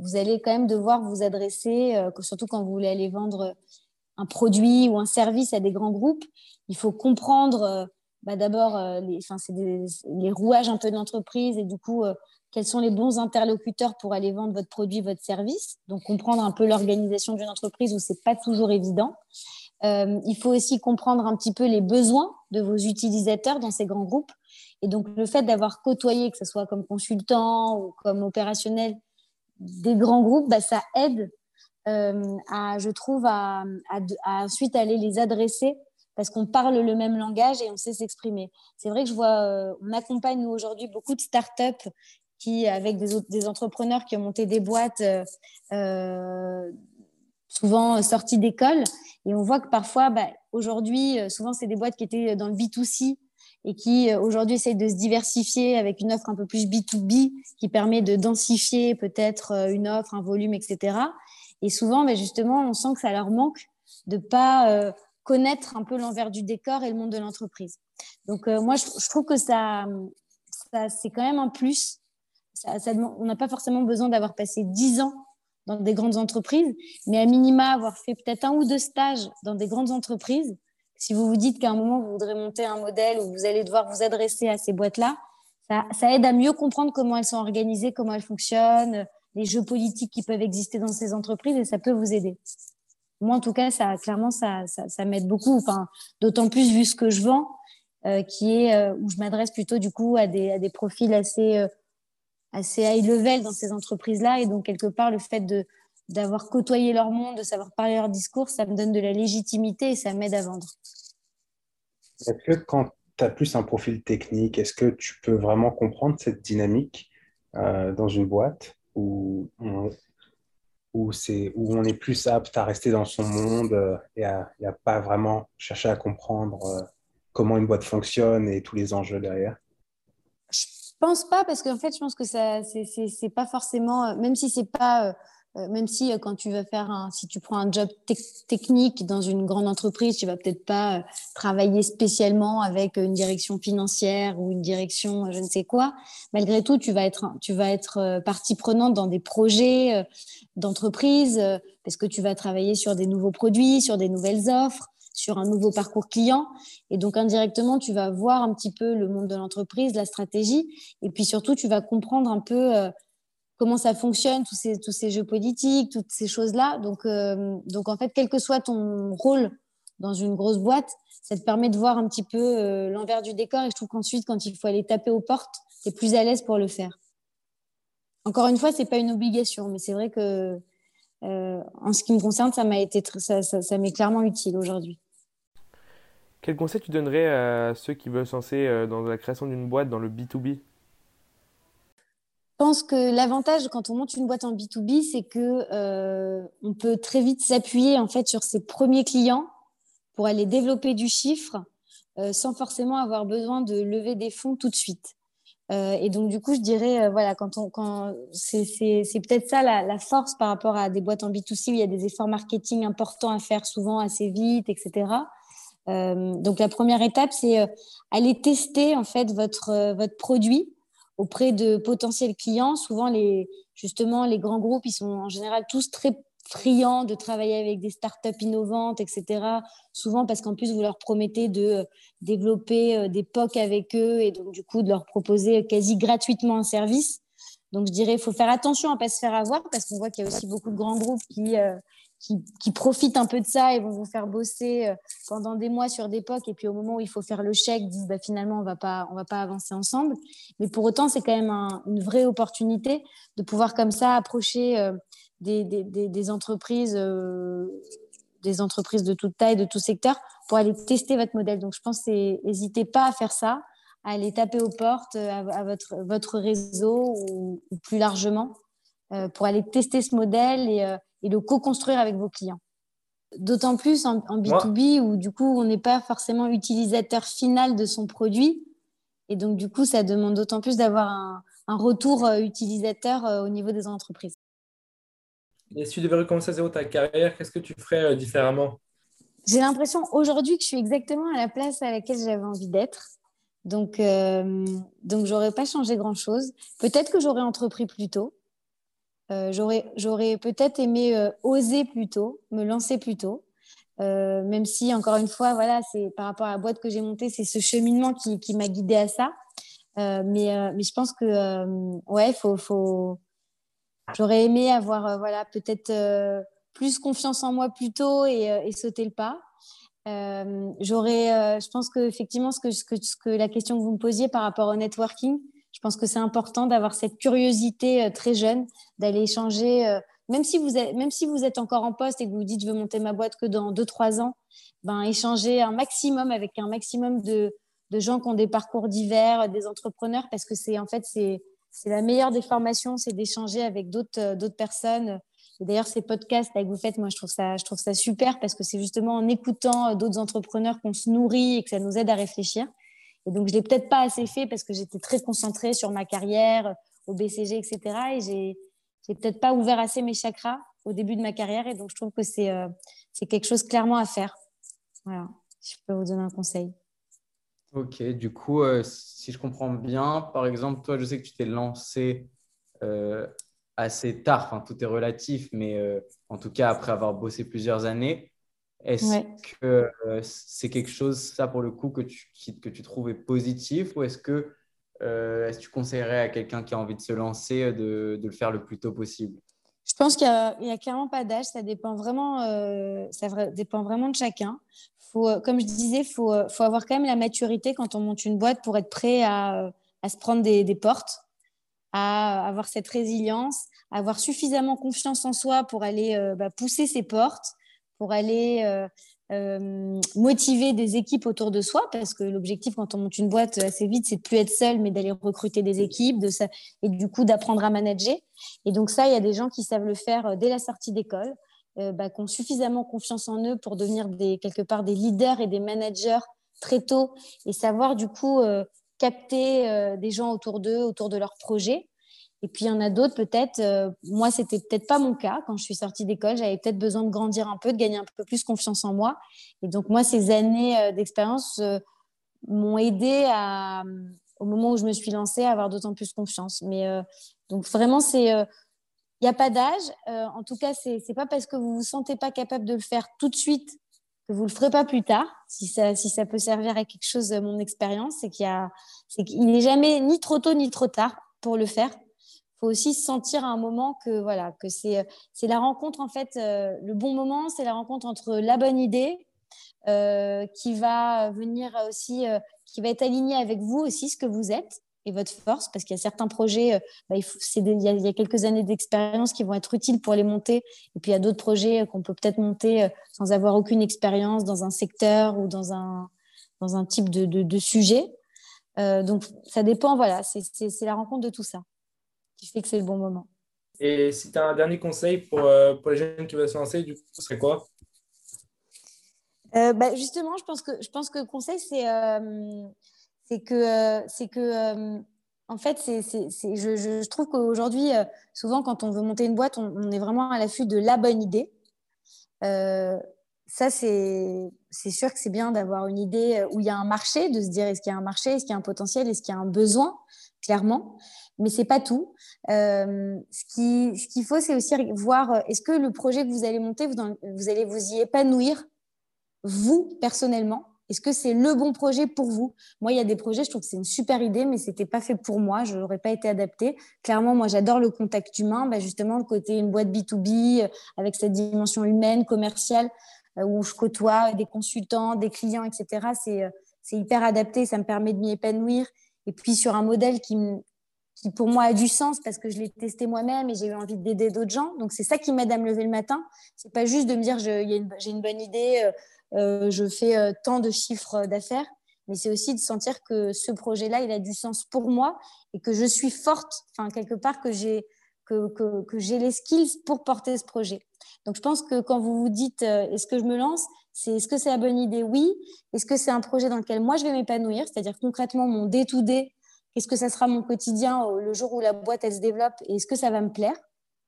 vous allez quand même devoir vous adresser, surtout quand vous voulez aller vendre un produit ou un service à des grands groupes, il faut comprendre. Bah, d'abord les, les, rouages un peu de l'entreprise et du coup quels sont les bons interlocuteurs pour aller vendre votre produit, votre service. Donc, comprendre un peu l'organisation d'une entreprise où ce n'est pas toujours évident. Euh, il faut aussi comprendre un petit peu les besoins de vos utilisateurs dans ces grands groupes. Et donc, le fait d'avoir côtoyé, que ce soit comme consultant ou comme opérationnel, des grands groupes, bah, ça aide, euh, à, je trouve, à, ensuite aller les adresser parce qu'on parle le même langage et on sait s'exprimer. C'est vrai que je vois, euh, on accompagne aujourd'hui beaucoup de startups qui, avec des, entrepreneurs qui ont monté des boîtes euh, euh souvent sorties d'école. Et on voit que parfois, bah, aujourd'hui, euh, souvent, c'est des boîtes qui étaient dans le B2C et qui euh, aujourd'hui essayent de se diversifier avec une offre un peu plus B2B qui permet de densifier peut-être une offre, un volume, etc. Et souvent, bah, justement, on sent que ça leur manque de pas connaître un peu l'envers du décor et le monde de l'entreprise. Donc, moi, je, trouve que ça c'est quand même un plus on n'a pas forcément besoin d'avoir passé 10 ans dans des grandes entreprises, mais à minima avoir fait peut-être un ou deux stages dans des grandes entreprises. Si vous vous dites qu'à un moment, vous voudrez monter un modèle où vous allez devoir vous adresser à ces boîtes-là, ça, aide à mieux comprendre comment elles sont organisées, comment elles fonctionnent, les jeux politiques qui peuvent exister dans ces entreprises et ça peut vous aider. Moi, en tout cas, ça, clairement, ça, m'aide beaucoup. Enfin, d'autant plus vu ce que je vends, euh, qui est euh, où je m'adresse plutôt du coup à des, profils assez euh, assez high level dans ces entreprises-là. Et donc, quelque part, le fait de, d'avoir côtoyé leur monde, de savoir parler leur discours, ça me donne de la légitimité et ça m'aide à vendre. Est-ce que quand tu as plus un profil technique, est-ce que tu peux vraiment comprendre cette dynamique euh, dans une boîte où où, c'est, où on est plus apte à rester dans son monde euh, et à, à, pas vraiment chercher à comprendre euh, comment une boîte fonctionne et tous les enjeux derrière. Pense pas parce qu'en fait, je pense que ça, c'est pas forcément, euh, même si c'est pas même si quand tu vas faire un, si tu prends un job technique dans une grande entreprise, tu vas peut-être pas travailler spécialement avec une direction financière ou une direction je ne sais quoi. Malgré tout, tu vas être, tu vas être partie prenante dans des projets d'entreprise parce que tu vas travailler sur des nouveaux produits, sur des nouvelles offres sur un nouveau parcours client. Et donc, indirectement, tu vas voir un petit peu le monde de l'entreprise, la stratégie. Et puis surtout, tu vas comprendre un peu euh, comment ça fonctionne, tous ces, tous ces jeux politiques, toutes ces choses-là. Donc, euh, donc, en fait, quel que soit ton rôle dans une grosse boîte, ça te permet de voir un petit peu euh, l'envers du décor. Et je trouve qu'ensuite, quand il faut aller taper aux portes, tu es plus à l'aise pour le faire. Encore une fois, ce n'est pas une obligation, mais c'est vrai que en ce qui me concerne, ça m'a été ça, ça m'est clairement utile aujourd'hui. Quel conseil tu donnerais à ceux qui veulent se euh, dans la création d'une boîte dans le B2B Je pense que l'avantage quand on monte une boîte en B2B, c'est que euh, on peut très vite s'appuyer en fait sur ses premiers clients pour aller développer du chiffre euh, sans forcément avoir besoin de lever des fonds tout de suite. et donc du coup, je dirais voilà, quand on, quand c'est, peut-être ça la, la, force par rapport à des boîtes en B2C où il y a des efforts marketing importants à faire souvent assez vite, etc. Euh, donc la première étape, c'est euh, aller tester en fait votre, euh, votre produit auprès de potentiels clients. Souvent, les, justement, les grands groupes, ils sont en général tous très friands de travailler avec des startups innovantes, etc. Souvent parce qu'en plus, vous leur promettez de développer des POC avec eux et donc du coup de leur proposer quasi gratuitement un service. Donc je dirais, il faut faire attention à ne pas se faire avoir parce qu'on voit qu'il y a aussi beaucoup de grands groupes qui, qui, profitent un peu de ça et vont vous faire bosser euh, pendant des mois sur des POC et puis au moment où il faut faire le chèque, disent bah, finalement on va pas on va pas avancer ensemble. Mais pour autant, c'est quand même une vraie opportunité de pouvoir comme ça approcher euh, des, des, des, entreprises, euh, des entreprises de toute taille, de tout secteur, pour aller tester votre modèle. Donc je pense n'hésitez pas à faire ça, à aller taper aux portes à, votre, votre réseau ou, plus largement pour aller tester ce modèle et le co-construire avec vos clients. D'autant plus en, B2B où du coup, on n'est pas forcément utilisateur final de son produit. Et donc, du coup, ça demande d'autant plus d'avoir un, retour euh, utilisateur euh, au niveau des entreprises. Et si tu devais recommencer à zéro ta carrière, qu'est-ce que tu ferais euh, différemment? J'ai l'impression aujourd'hui que je suis exactement à la place à laquelle j'avais envie d'être. Donc, euh, donc j'aurais pas changé grand-chose. Peut-être que j'aurais entrepris plus tôt. Euh, j'aurais peut-être aimé euh, oser plus tôt, me lancer plus tôt. Euh, même si, encore une fois, voilà, c'est par rapport à la boîte que j'ai montée, c'est ce cheminement qui, qui m'a guidée à ça. mais, mais je pense que, ouais, faut, faut... j'aurais aimé avoir, voilà, peut-être plus confiance en moi plus tôt et, sauter le pas. j'aurais, je pense que effectivement, ce que, ce que la question que vous me posiez par rapport au networking, je pense que c'est important d'avoir cette curiosité euh, très jeune, d'aller échanger, euh, même, si vous êtes, même si vous êtes encore en poste et que vous dites je veux monter ma boîte que dans 2-3 ans, ben, échanger un maximum avec un maximum de, de gens qui ont des parcours divers, des entrepreneurs, parce que c'est en fait c'est la meilleure des formations, c'est d'échanger avec d'autres euh, personnes. Et d'ailleurs, ces podcasts que vous faites, moi, je trouve ça, je trouve ça super parce que c'est justement en écoutant d'autres entrepreneurs qu'on se nourrit et que ça nous aide à réfléchir. Et donc, je l'ai peut-être pas assez fait parce que j'étais très concentrée sur ma carrière, au BCG, etc. Et j'ai, j'ai peut-être pas ouvert assez mes chakras au début de ma carrière. Et donc, je trouve que c'est, euh, quelque chose clairement à faire. Voilà, je peux vous donner un conseil. Ok, du coup, euh, si je comprends bien, par exemple, toi, je sais que tu t'es lancé euh, assez tard, enfin, tout est relatif, mais en tout cas, après avoir bossé plusieurs années. Est-ce que euh, c'est quelque chose, ça pour le coup, que tu, que tu trouvais positif ou est-ce que, euh, est-ce que tu conseillerais à quelqu'un qui a envie de se lancer euh, de, de le faire le plus tôt possible? Je pense qu'il n'y a, clairement pas d'âge, ça, dépend vraiment, ça dépend vraiment de chacun. Faut, comme je disais, il faut, faut, avoir quand même la maturité quand on monte une boîte pour être prêt à, à se prendre des, des portes, à avoir cette résilience, à avoir suffisamment confiance en soi pour aller bah, pousser ses portes pour aller euh, euh, motiver des équipes autour de soi, parce que l'objectif quand on monte une boîte assez vite, c'est de plus être seul, mais d'aller recruter des équipes, de ça, et du coup d'apprendre à manager. Et donc ça, il y a des gens qui savent le faire euh, dès la sortie d'école, bah, qui ont suffisamment confiance en eux pour devenir des, quelque part des leaders et des managers très tôt, et savoir du coup capter des gens autour d'eux, autour de leur projet. Et puis il y en a d'autres peut-être. Euh, moi, c'était peut-être pas mon cas quand je suis sortie d'école. J'avais peut-être besoin de grandir un peu, de gagner un peu plus confiance en moi. Et donc moi, ces années euh, d'expérience euh, m'ont aidé à, au moment où je me suis lancée, à avoir d'autant plus confiance. Mais donc vraiment, c'est il n'y a pas d'âge. en tout cas, c'est n'est pas parce que vous vous sentez pas capable de le faire tout de suite que vous le ferez pas plus tard. Si ça, si ça peut servir à quelque chose, mon expérience, c'est qu'il n'est jamais ni trop tôt ni trop tard pour le faire faut aussi sentir à un moment que voilà que c'est euh, c'est la rencontre en fait euh, le bon moment c'est la rencontre entre la bonne idée euh, qui va venir aussi qui va être alignée avec vous aussi ce que vous êtes et votre force parce qu'il y a certains projets bah, il, faut, a, il, y a, quelques années d'expérience qui vont être utiles pour les monter et puis il y a d'autres projets qu'on peut peut-être monter sans avoir aucune expérience dans un secteur ou dans un dans un type de, de, de sujet. Donc ça dépend voilà c'est la rencontre de tout ça qui fait que c'est le bon moment. Et si tu as un dernier conseil pour, euh, pour, les jeunes qui veulent se lancer, du coup, ce serait quoi? Euh, bah, Justement, je pense que, je pense que le conseil, c'est euh, c'est que, c'est que en fait, c'est, c'est, je, je, trouve qu'aujourd'hui, souvent, quand on veut monter une boîte, on, on est vraiment à l'affût de la bonne idée. ça, c'est, c'est sûr que c'est bien d'avoir une idée où il y a un marché, de se dire est-ce qu'il y a un marché, est-ce qu'il y a un potentiel, est-ce qu'il y a un besoin, clairement mais c'est pas tout. Euh, ce qu'il faut, c'est aussi voir euh, est-ce que le projet que vous allez monter, vous, vous allez vous y épanouir, vous, personnellement? Est-ce que c'est le bon projet pour vous? Moi, il y a des projets, je trouve que c'est une super idée, mais c'était pas fait pour moi, je n'aurais pas été adapté. Clairement, moi, j'adore le contact humain, bah, justement, le côté une boîte B2B, euh, avec cette dimension humaine, commerciale, où je côtoie des consultants, des clients, etc. C'est hyper adapté, ça me permet de m'y épanouir. Et puis sur un modèle qui, qui pour moi a du sens parce que je l'ai testé moi-même et j'ai eu envie d'aider d'autres gens. Donc c'est ça qui m'aide à me lever le matin. C'est pas juste de me dire j'ai une, bonne idée, euh, euh, je fais euh, tant de chiffres d'affaires, mais c'est aussi de sentir que ce projet-là il a du sens pour moi et que je suis forte, enfin quelque part que j'ai que, que, que j'ai les skills pour porter ce projet. Donc je pense que quand vous vous dites est-ce que je me lance, c'est est-ce que c'est la bonne idée? Oui. Est-ce que c'est un projet dans lequel moi je vais m'épanouir, c'est-à-dire concrètement mon day-to-day Qu'est-ce que ça sera mon quotidien le jour où la boîte elle se développe? Et est-ce que ça va me plaire?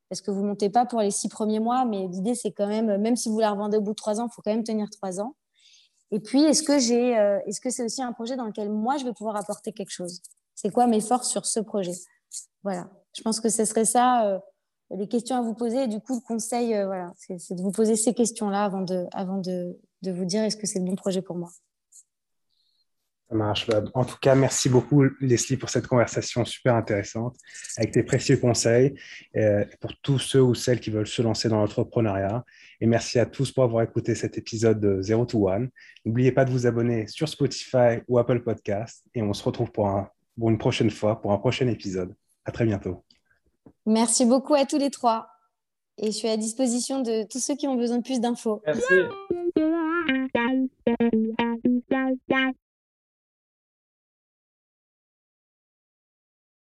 Parce que vous montez pas pour les six premiers mois, mais l'idée c'est quand même, même si vous la revendez au bout de trois ans, il faut quand même tenir trois ans. Et puis est-ce que j'ai, euh, est-ce que c'est aussi un projet dans lequel moi je vais pouvoir apporter quelque chose? C'est quoi mes forces sur ce projet? Voilà. Je pense que ce serait ça euh, les questions à vous poser. Du coup, le conseil, euh, voilà, c'est de vous poser ces questions-là avant de, avant de, de vous dire est-ce que c'est le bon projet pour moi. Ça marche. Bah, en tout cas, merci beaucoup, Leslie, pour cette conversation super intéressante, avec tes précieux conseils euh, pour tous ceux ou celles qui veulent se lancer dans l'entrepreneuriat. Et merci à tous pour avoir écouté cet épisode de Zero to One. N'oubliez pas de vous abonner sur Spotify ou Apple Podcast. Et on se retrouve pour, pour une prochaine fois, pour un prochain épisode. À très bientôt. Merci beaucoup à tous les trois. Et je suis à disposition de tous ceux qui ont besoin de plus d'infos.